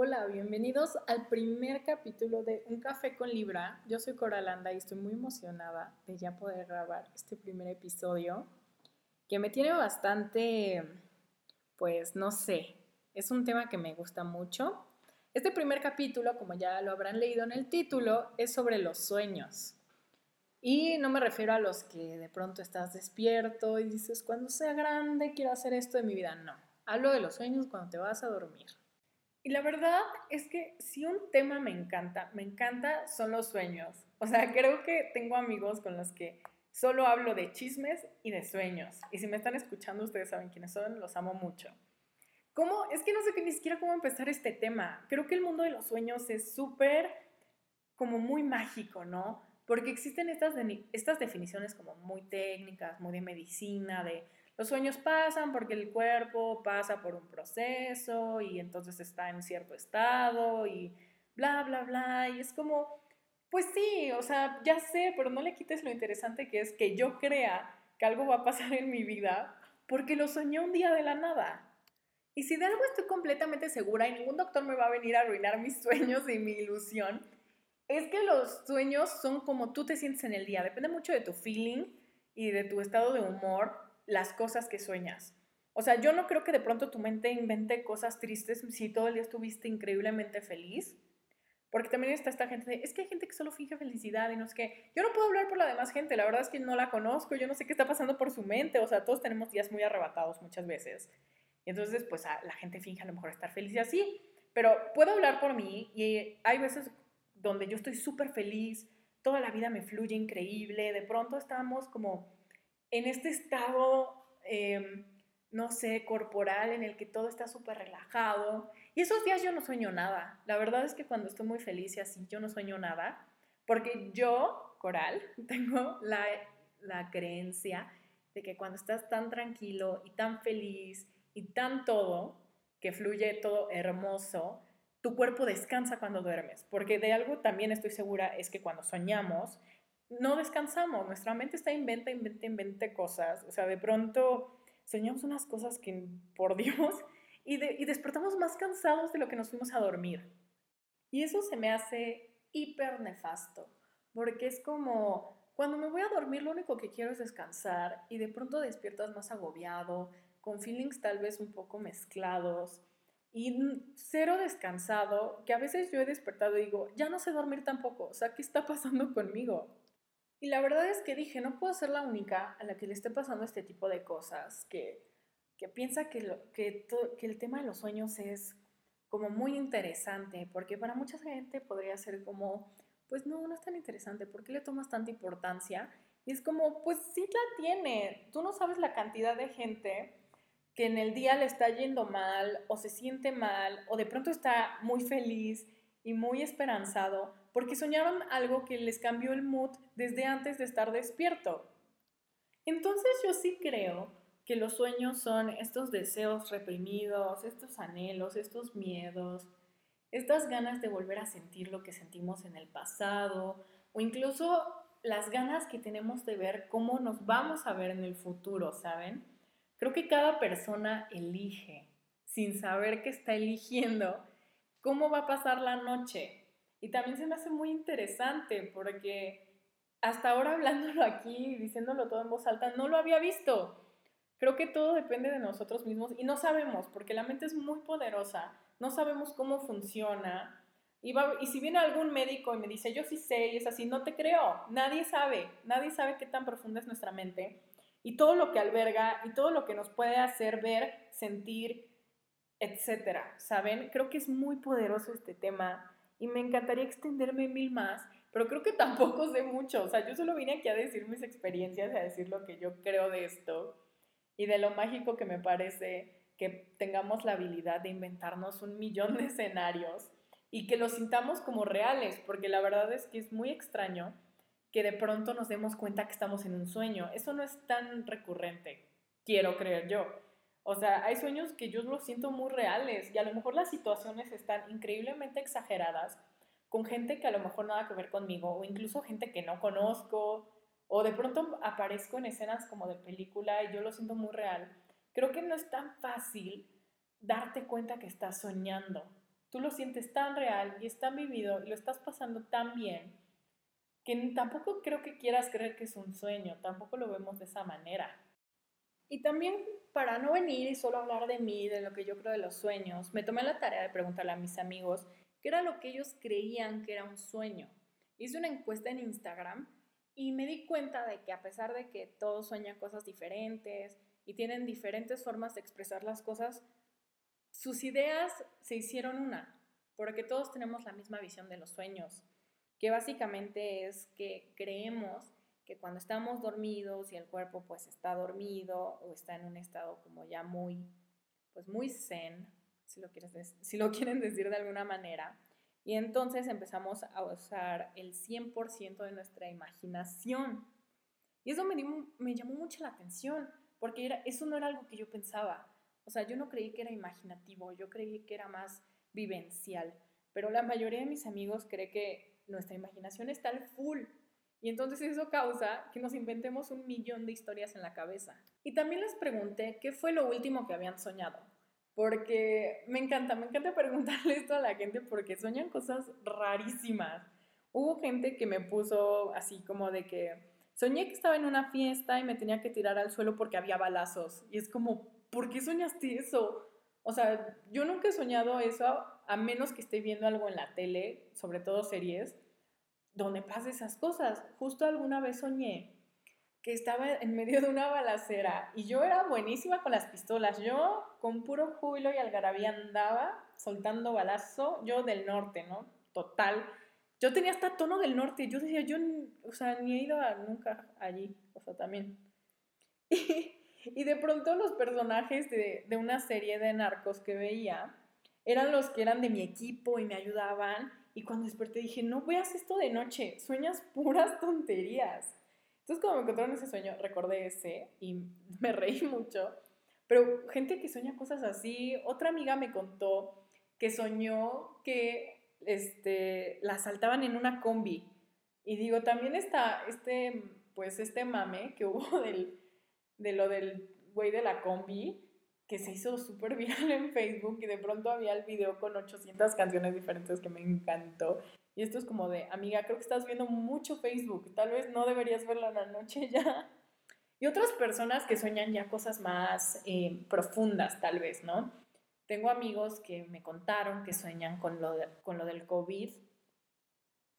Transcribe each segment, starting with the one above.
Hola, bienvenidos al primer capítulo de Un Café con Libra. Yo soy Coralanda y estoy muy emocionada de ya poder grabar este primer episodio que me tiene bastante, pues no sé, es un tema que me gusta mucho. Este primer capítulo, como ya lo habrán leído en el título, es sobre los sueños. Y no me refiero a los que de pronto estás despierto y dices, cuando sea grande quiero hacer esto de mi vida. No, hablo de los sueños cuando te vas a dormir. Y la verdad es que si un tema me encanta, me encanta son los sueños. O sea, creo que tengo amigos con los que solo hablo de chismes y de sueños. Y si me están escuchando, ustedes saben quiénes son, los amo mucho. ¿Cómo? Es que no sé ni siquiera cómo empezar este tema. Creo que el mundo de los sueños es súper, como muy mágico, ¿no? Porque existen estas, estas definiciones como muy técnicas, muy de medicina, de los sueños pasan porque el cuerpo pasa por un proceso y entonces está en cierto estado y bla, bla, bla. Y es como, pues sí, o sea, ya sé, pero no le quites lo interesante que es que yo crea que algo va a pasar en mi vida porque lo soñé un día de la nada. Y si de algo estoy completamente segura y ningún doctor me va a venir a arruinar mis sueños y mi ilusión, es que los sueños son como tú te sientes en el día. Depende mucho de tu feeling y de tu estado de humor las cosas que sueñas. O sea, yo no creo que de pronto tu mente invente cosas tristes si todo el día estuviste increíblemente feliz. Porque también está esta gente de, es que hay gente que solo finge felicidad y no es que, yo no puedo hablar por la demás gente, la verdad es que no la conozco, yo no sé qué está pasando por su mente, o sea, todos tenemos días muy arrebatados muchas veces. Y entonces, pues la gente finge a lo mejor estar feliz y así, pero puedo hablar por mí y hay veces donde yo estoy súper feliz, toda la vida me fluye increíble, de pronto estamos como en este estado, em, no sé, corporal en el que todo está súper relajado. Y esos días yo no sueño nada. La verdad es que cuando estoy muy feliz y así, yo no sueño nada. Porque yo, Coral, tengo la, la creencia de que cuando estás tan tranquilo y tan feliz y tan todo, que fluye todo hermoso, tu cuerpo descansa cuando duermes. Porque de algo también estoy segura es que cuando soñamos, no descansamos, nuestra mente está inventa, inventa, inventa cosas, o sea, de pronto soñamos unas cosas que, por Dios, y, y despertamos más cansados de lo que nos fuimos a dormir. Y eso se me hace hiper nefasto, porque es como, cuando me voy a dormir lo único que quiero es descansar y de pronto despiertas más agobiado, con feelings tal vez un poco mezclados y cero descansado, que a veces yo he despertado y digo, ya no sé dormir tampoco, o sea, ¿qué está pasando conmigo? Y la verdad es que dije, no puedo ser la única a la que le esté pasando este tipo de cosas, que, que piensa que, lo, que, que el tema de los sueños es como muy interesante, porque para mucha gente podría ser como, pues no, no es tan interesante, ¿por qué le tomas tanta importancia? Y es como, pues sí la tiene, tú no sabes la cantidad de gente que en el día le está yendo mal o se siente mal o de pronto está muy feliz y muy esperanzado porque soñaron algo que les cambió el mood desde antes de estar despierto. Entonces yo sí creo que los sueños son estos deseos reprimidos, estos anhelos, estos miedos, estas ganas de volver a sentir lo que sentimos en el pasado o incluso las ganas que tenemos de ver cómo nos vamos a ver en el futuro, ¿saben? Creo que cada persona elige, sin saber que está eligiendo, cómo va a pasar la noche, y también se me hace muy interesante porque hasta ahora hablándolo aquí, diciéndolo todo en voz alta, no lo había visto. Creo que todo depende de nosotros mismos y no sabemos, porque la mente es muy poderosa, no sabemos cómo funciona. Y, y si viene algún médico y me dice, yo sí sé, y es así, no te creo, nadie sabe, nadie sabe qué tan profunda es nuestra mente y todo lo que alberga y todo lo que nos puede hacer ver, sentir, etcétera, ¿saben? Creo que es muy poderoso este tema y me encantaría extenderme mil más, pero creo que tampoco sé mucho. O sea, yo solo vine aquí a decir mis experiencias, a decir lo que yo creo de esto y de lo mágico que me parece que tengamos la habilidad de inventarnos un millón de escenarios y que los sintamos como reales, porque la verdad es que es muy extraño que de pronto nos demos cuenta que estamos en un sueño. Eso no es tan recurrente, quiero creer yo. O sea, hay sueños que yo los siento muy reales y a lo mejor las situaciones están increíblemente exageradas con gente que a lo mejor nada que ver conmigo o incluso gente que no conozco o de pronto aparezco en escenas como de película y yo lo siento muy real. Creo que no es tan fácil darte cuenta que estás soñando. tú lo sientes tan real y es tan vivido y lo estás pasando tan bien que tampoco creo que quieras creer que es un sueño, tampoco lo vemos de esa manera. Y también para no venir y solo hablar de mí, de lo que yo creo de los sueños, me tomé la tarea de preguntarle a mis amigos qué era lo que ellos creían que era un sueño. Hice una encuesta en Instagram y me di cuenta de que a pesar de que todos sueñan cosas diferentes y tienen diferentes formas de expresar las cosas, sus ideas se hicieron una, porque todos tenemos la misma visión de los sueños, que básicamente es que creemos que cuando estamos dormidos y el cuerpo pues está dormido o está en un estado como ya muy, pues muy zen, si lo, quieres si lo quieren decir de alguna manera, y entonces empezamos a usar el 100% de nuestra imaginación. Y eso me, me llamó mucho la atención, porque eso no era algo que yo pensaba. O sea, yo no creí que era imaginativo, yo creí que era más vivencial, pero la mayoría de mis amigos cree que nuestra imaginación está al full. Y entonces eso causa que nos inventemos un millón de historias en la cabeza. Y también les pregunté qué fue lo último que habían soñado. Porque me encanta, me encanta preguntarle esto a la gente porque sueñan cosas rarísimas. Hubo gente que me puso así como de que soñé que estaba en una fiesta y me tenía que tirar al suelo porque había balazos. Y es como, ¿por qué soñaste eso? O sea, yo nunca he soñado eso, a menos que esté viendo algo en la tele, sobre todo series, donde pasa esas cosas. Justo alguna vez soñé que estaba en medio de una balacera y yo era buenísima con las pistolas. Yo con puro júbilo y algarabía andaba soltando balazo, yo del norte, ¿no? Total. Yo tenía hasta tono del norte, yo decía, yo, o sea, ni he ido nunca allí, o sea, también. Y, de pronto los personajes de una serie de narcos que veía eran los que eran de mi equipo y me ayudaban. Y cuando desperté dije, no veas esto de noche, sueñas puras tonterías. Entonces cuando me encontraron ese sueño, recordé ese y me reí mucho. Pero gente que sueña cosas así, otra amiga me contó que soñó que este, la saltaban en una combi. Y digo, también está este, pues este mame que hubo del, de lo del güey de la combi, que se hizo súper viral en Facebook y de pronto había el video con 800 canciones diferentes que me encantó. Y esto es como de, amiga, creo que estás viendo mucho Facebook, tal vez no deberías verlo en la noche ya. Y otras personas que sueñan ya cosas más eh, profundas, tal vez, ¿no? Tengo amigos que me contaron que sueñan con lo, con lo del COVID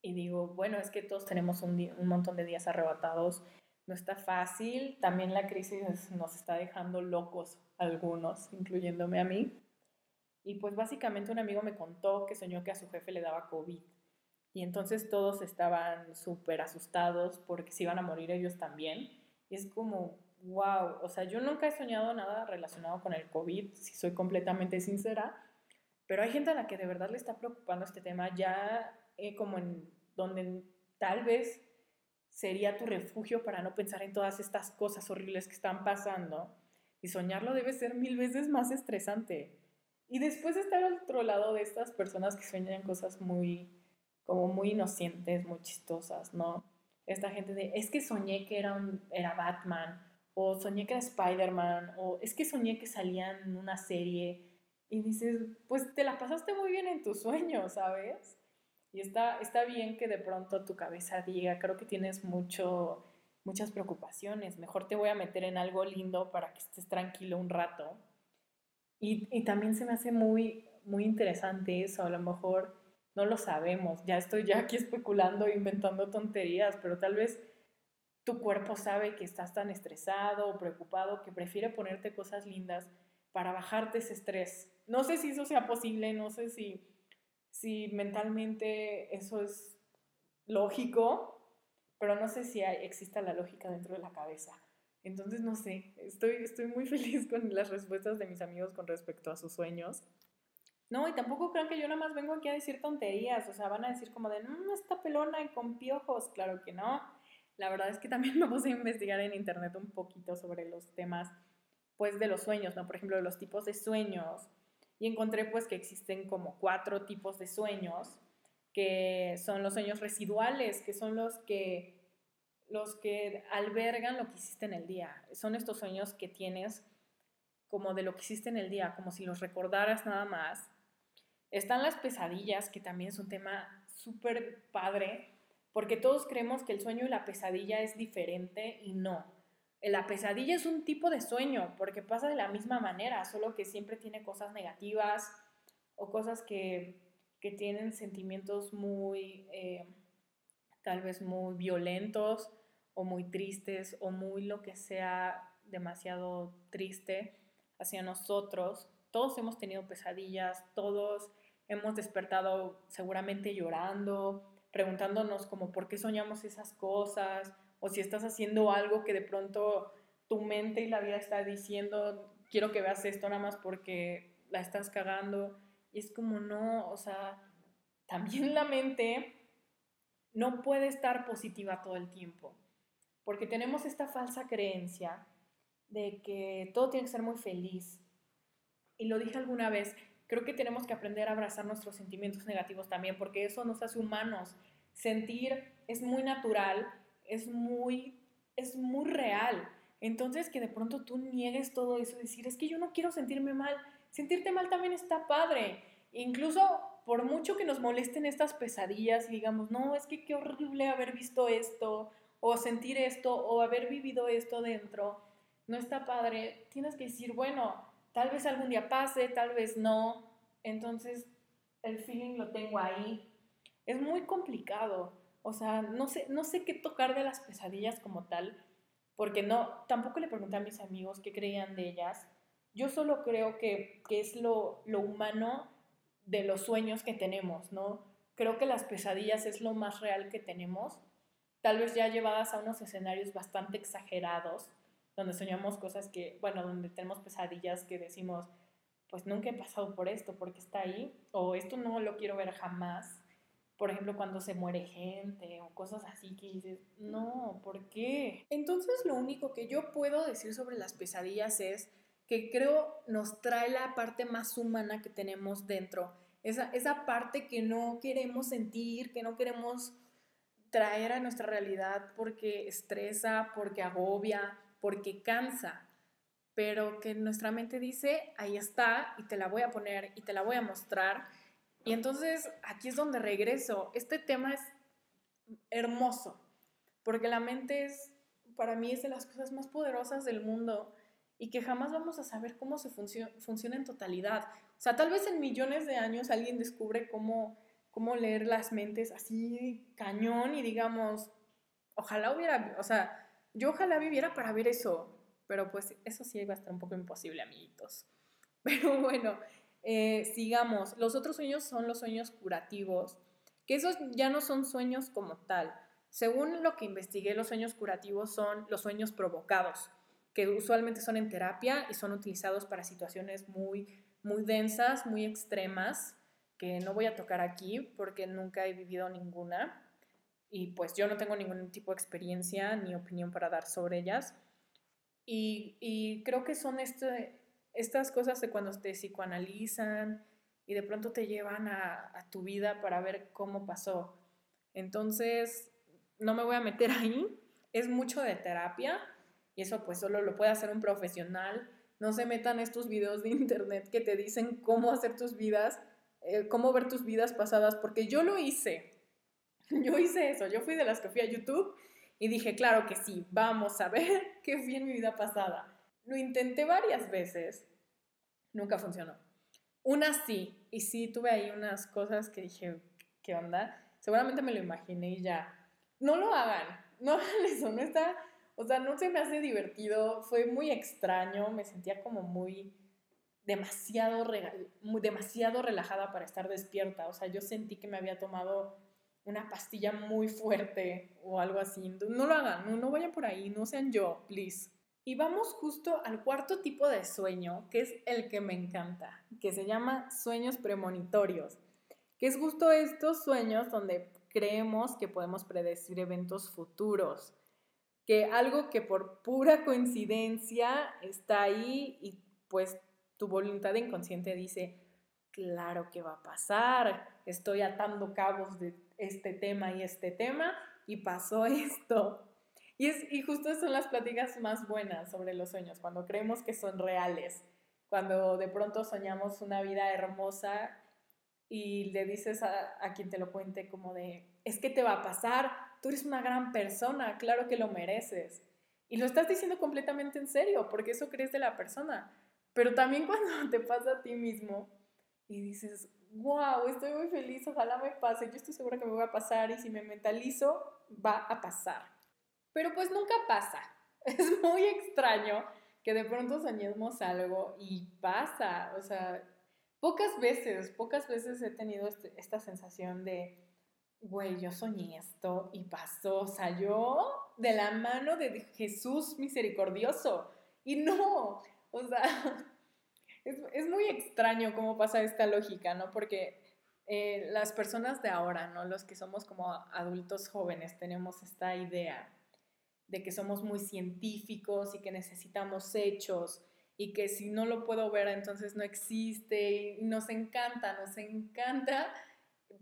y digo, bueno, es que todos tenemos un, un montón de días arrebatados no está fácil. También la crisis nos está dejando locos algunos, incluyéndome a mí. Y pues básicamente un amigo me contó que soñó que a su jefe le daba COVID. Y entonces todos estaban súper asustados porque se iban a morir ellos también. Y es como, wow, o sea, yo nunca he soñado nada relacionado con el COVID, si soy completamente sincera, pero hay gente a la que de verdad le está preocupando este tema ya eh, como en donde tal vez sería tu refugio para no pensar en todas estas cosas horribles que están pasando. Y soñarlo debe ser mil veces más estresante. Y después estar al otro lado de estas personas que sueñan cosas muy, como muy inocentes, muy chistosas, ¿no? Esta gente de, es que soñé que era, un, era Batman, o soñé que era Spider-Man, o es que soñé que salían en una serie. Y dices, pues te la pasaste muy bien en tu sueño, ¿sabes? Y está, está bien que de pronto tu cabeza diga, creo que tienes mucho, muchas preocupaciones, mejor te voy a meter en algo lindo para que estés tranquilo un rato. Y, y también se me hace muy, muy interesante eso, a lo mejor no lo sabemos, ya estoy ya aquí especulando, inventando tonterías, pero tal vez tu cuerpo sabe que estás tan estresado o preocupado que prefiere ponerte cosas lindas para bajarte ese estrés. No sé si eso sea posible, no sé si si mentalmente eso es lógico, pero no sé si hay, exista la lógica dentro de la cabeza. Entonces, no sé, estoy, estoy muy feliz con las respuestas de mis amigos con respecto a sus sueños. No, y tampoco crean que yo nada más vengo aquí a decir tonterías, o sea, van a decir como de, no, está pelona y con piojos, claro que no. La verdad es que también me puse a investigar en internet un poquito sobre los temas, pues, de los sueños, ¿no? Por ejemplo, los tipos de sueños, y encontré pues que existen como cuatro tipos de sueños, que son los sueños residuales, que son los que los que albergan lo que hiciste en el día. Son estos sueños que tienes como de lo que hiciste en el día, como si los recordaras nada más. Están las pesadillas, que también es un tema súper padre, porque todos creemos que el sueño y la pesadilla es diferente y no. La pesadilla es un tipo de sueño, porque pasa de la misma manera, solo que siempre tiene cosas negativas o cosas que, tienen sentimientos muy, eh, tal vez muy violentos o muy tristes o muy lo que sea demasiado triste hacia nosotros. Todos hemos tenido pesadillas, todos hemos despertado seguramente llorando, preguntándonos como por qué soñamos esas cosas, o si estás haciendo algo que de pronto tu mente y la vida está diciendo, quiero que veas esto nada más porque la estás cagando. Y es como no, o sea, también la mente no puede estar positiva todo el tiempo, porque tenemos esta falsa creencia de que todo tiene que ser muy feliz. Y lo dije alguna vez, creo que tenemos que aprender a abrazar nuestros sentimientos negativos también, porque eso nos hace humanos. Sentir es muy natural, es muy, es muy real. Entonces, que de pronto tú niegues todo eso, decir, es que yo no quiero sentirme mal. Sentirte mal también está padre. Incluso por mucho que nos molesten estas pesadillas y digamos, no, es que qué horrible haber visto esto, o sentir esto, o haber vivido esto dentro, no está padre, tienes que decir, bueno, tal vez algún día pase, tal vez no, entonces el feeling lo tengo ahí. Es muy complicado, o sea, no sé, no sé qué tocar de las pesadillas como tal, porque no, tampoco le pregunté a mis amigos qué creían de ellas. Yo solo creo que, que es lo, lo humano de los sueños que tenemos, ¿no? Creo que las pesadillas es lo más real que tenemos, tal vez ya llevadas a unos escenarios bastante exagerados, donde soñamos cosas que, bueno, donde tenemos pesadillas que decimos, pues nunca he pasado por esto, porque está ahí, o esto no lo quiero ver jamás. Por ejemplo, cuando se muere gente o cosas así que dices, no, ¿por qué? Entonces lo único que yo puedo decir sobre las pesadillas es que creo nos trae la parte más humana que tenemos dentro, esa, esa parte que no queremos sentir, que no queremos traer a nuestra realidad porque estresa, porque agobia, porque cansa, pero que nuestra mente dice, ahí está, y te la voy a poner, y te la voy a mostrar. Y entonces aquí es donde regreso. Este tema es hermoso, porque la mente es, para mí, es de las cosas más poderosas del mundo y que jamás vamos a saber cómo se funciona en totalidad. O sea, tal vez en millones de años alguien descubre cómo, cómo leer las mentes así cañón y digamos, ojalá hubiera, o sea, yo ojalá viviera para ver eso, pero pues eso sí va a estar un poco imposible, amiguitos. Pero bueno, eh, sigamos. Los otros sueños son los sueños curativos, que esos ya no son sueños como tal. Según lo que investigué, los sueños curativos son los sueños provocados, que usualmente son en terapia y son utilizados para situaciones muy, muy densas, muy extremas, que no voy a tocar aquí porque nunca he vivido ninguna y pues yo no tengo ningún tipo de experiencia ni opinión para dar sobre ellas. Y, creo que son este, estas cosas de cuando te psicoanalizan y de pronto te llevan a, a tu vida para ver cómo pasó. Entonces, no me voy a meter ahí, es mucho de terapia y eso pues solo lo puede hacer un profesional. No se metan estos videos de internet que te dicen cómo hacer tus vidas, eh, cómo ver tus vidas pasadas, porque yo lo hice Yo hice eso, yo fui de las que fui a YouTube y dije, claro que sí, vamos a ver qué fui en mi vida pasada. Lo intenté varias veces, nunca funcionó. Una sí, y sí tuve ahí unas cosas que dije, ¿qué onda? Seguramente me lo imaginé y ya. No lo hagan, no hagan eso, no está, o sea, no se me hace divertido, fue muy extraño, me sentía como muy demasiado, demasiado relajada para estar despierta, o sea, yo sentí que me había tomado una pastilla muy fuerte o algo así. No lo hagan, no, vayan por ahí, no sean yo, please. Y vamos justo al cuarto tipo de sueño, que es el que me encanta, que se llama sueños premonitorios, que es justo estos sueños donde creemos que podemos predecir eventos futuros, que algo que por pura coincidencia está ahí y pues tu voluntad inconsciente dice, claro que va a pasar, estoy atando cabos de este tema y este tema y pasó esto. Y, es, y justo son las pláticas más buenas sobre los sueños, cuando creemos que son reales, cuando de pronto soñamos una vida hermosa y le dices a, quien te lo cuente como de, es que te va a pasar, tú eres una gran persona, claro que lo mereces. Y lo estás diciendo completamente en serio, porque eso crees de la persona. Pero también cuando te pasa a ti mismo y dices, wow, estoy muy feliz, ojalá me pase, yo estoy segura que me va a pasar y si me mentalizo, va a pasar. Pero pues nunca pasa. Es muy extraño que de pronto soñemos algo y pasa. O sea, pocas veces, pocas veces he tenido este, esta sensación de, güey, yo soñé esto y pasó. O de la mano de Jesús misericordioso. Y no, o sea, es, muy extraño cómo pasa esta lógica, ¿no? Porque eh, las personas de ahora, ¿no? Los que somos como adultos jóvenes, tenemos esta idea de que somos muy científicos y que necesitamos hechos y que si no lo puedo ver entonces no existe y nos encanta, nos encanta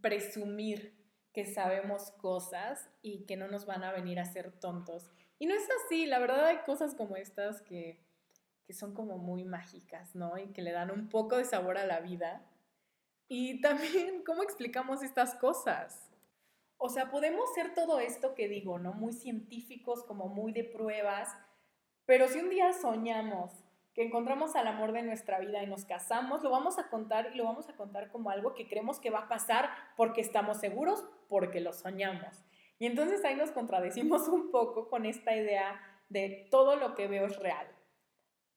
presumir que sabemos cosas y que no nos van a venir a ser tontos. Y no es así, la verdad hay cosas como estas que, que son como muy mágicas, ¿no? Y que le dan un poco de sabor a la vida. Y también, ¿cómo explicamos estas cosas? O sea, podemos ser todo esto que digo, ¿no? Muy científicos, como muy de pruebas, pero si un día soñamos que encontramos al amor de nuestra vida y nos casamos, lo vamos a contar y lo vamos a contar como algo que creemos que va a pasar porque estamos seguros, porque lo soñamos. Y entonces ahí nos contradecimos un poco con esta idea de todo lo que veo es real.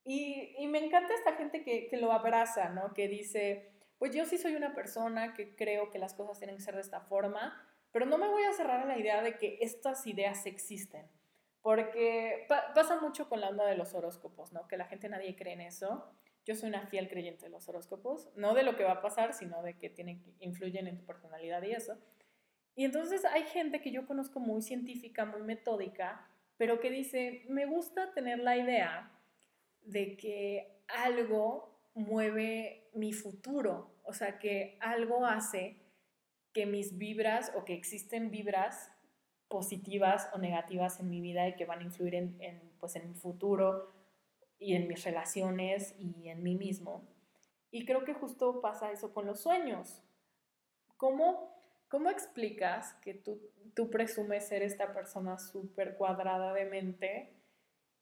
Y, y me encanta esta gente que, que lo abraza, ¿no? Que dice, pues yo sí soy una persona que creo que las cosas tienen que ser de esta forma, pero no me voy a cerrar a la idea de que estas ideas existen. Porque pasa mucho con la onda de los horóscopos, ¿no? Que la gente nadie cree en eso. Yo soy una fiel creyente de los horóscopos, no de lo que va a pasar, sino de que tienen, influyen en tu personalidad y eso. Y entonces hay gente que yo conozco muy científica, muy metódica, pero que dice, me gusta tener la idea de que algo mueve mi futuro, o sea, que algo hace que mis vibras o que existen vibras positivas o negativas en mi vida y que van a influir en, pues en mi futuro y en mis relaciones y en mí mismo. Y creo que justo pasa eso con los sueños. ¿Cómo, cómo explicas que tú, tú presumes ser esta persona súper cuadrada de mente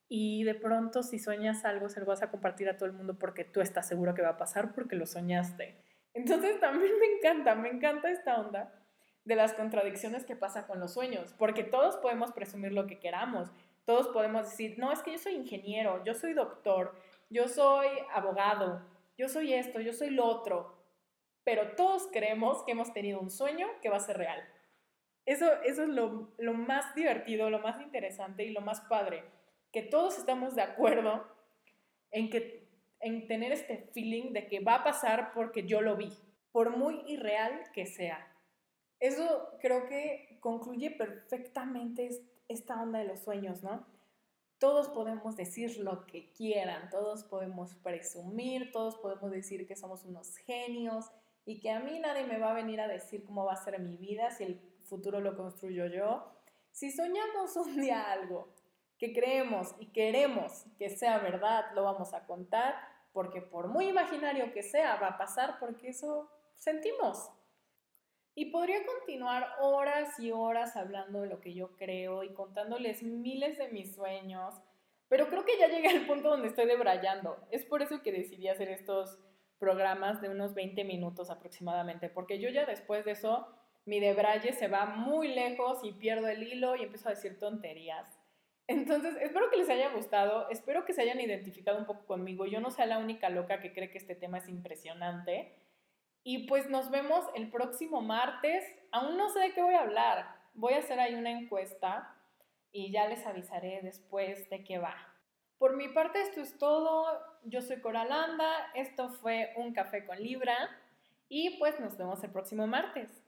y de pronto si sueñas algo se lo vas a compartir a todo el mundo porque tú estás seguro que va a pasar porque lo soñaste? Entonces también me encanta, me encanta esta onda de las contradicciones que pasa con los sueños, porque todos podemos presumir lo que queramos, todos podemos decir, no, es que yo soy ingeniero, yo soy doctor, yo soy abogado, yo soy esto, yo soy lo otro, pero todos creemos que hemos tenido un sueño que va a ser real. Eso, eso es lo, lo más divertido, lo más interesante y lo más padre, que todos estamos de acuerdo en, que, en tener este feeling de que va a pasar porque yo lo vi, por muy irreal que sea. Eso creo que concluye perfectamente esta onda de los sueños, ¿no? Todos podemos decir lo que quieran, todos podemos presumir, todos podemos decir que somos unos genios y que a mí nadie me va a venir a decir cómo va a ser mi vida si el futuro lo construyo yo. Si soñamos un día algo que creemos y queremos que sea verdad, lo vamos a contar, porque por muy imaginario que sea, va a pasar porque eso sentimos. Y podría continuar horas y horas hablando de lo que yo creo y contándoles miles de mis sueños, pero creo que ya llegué al punto donde estoy debrayando. Es por eso que decidí hacer estos programas de unos 20 minutos aproximadamente, porque yo ya después de eso, mi debraye se va muy lejos y pierdo el hilo y empiezo a decir tonterías. Entonces, espero que les haya gustado, espero que se hayan identificado un poco conmigo. Yo no sea la única loca que cree que este tema es impresionante. Y pues nos vemos el próximo martes. Aún no sé de qué voy a hablar. Voy a hacer ahí una encuesta y ya les avisaré después de qué va. Por mi parte esto es todo. Yo soy Coralanda. Esto fue un café con Libra. Y pues nos vemos el próximo martes.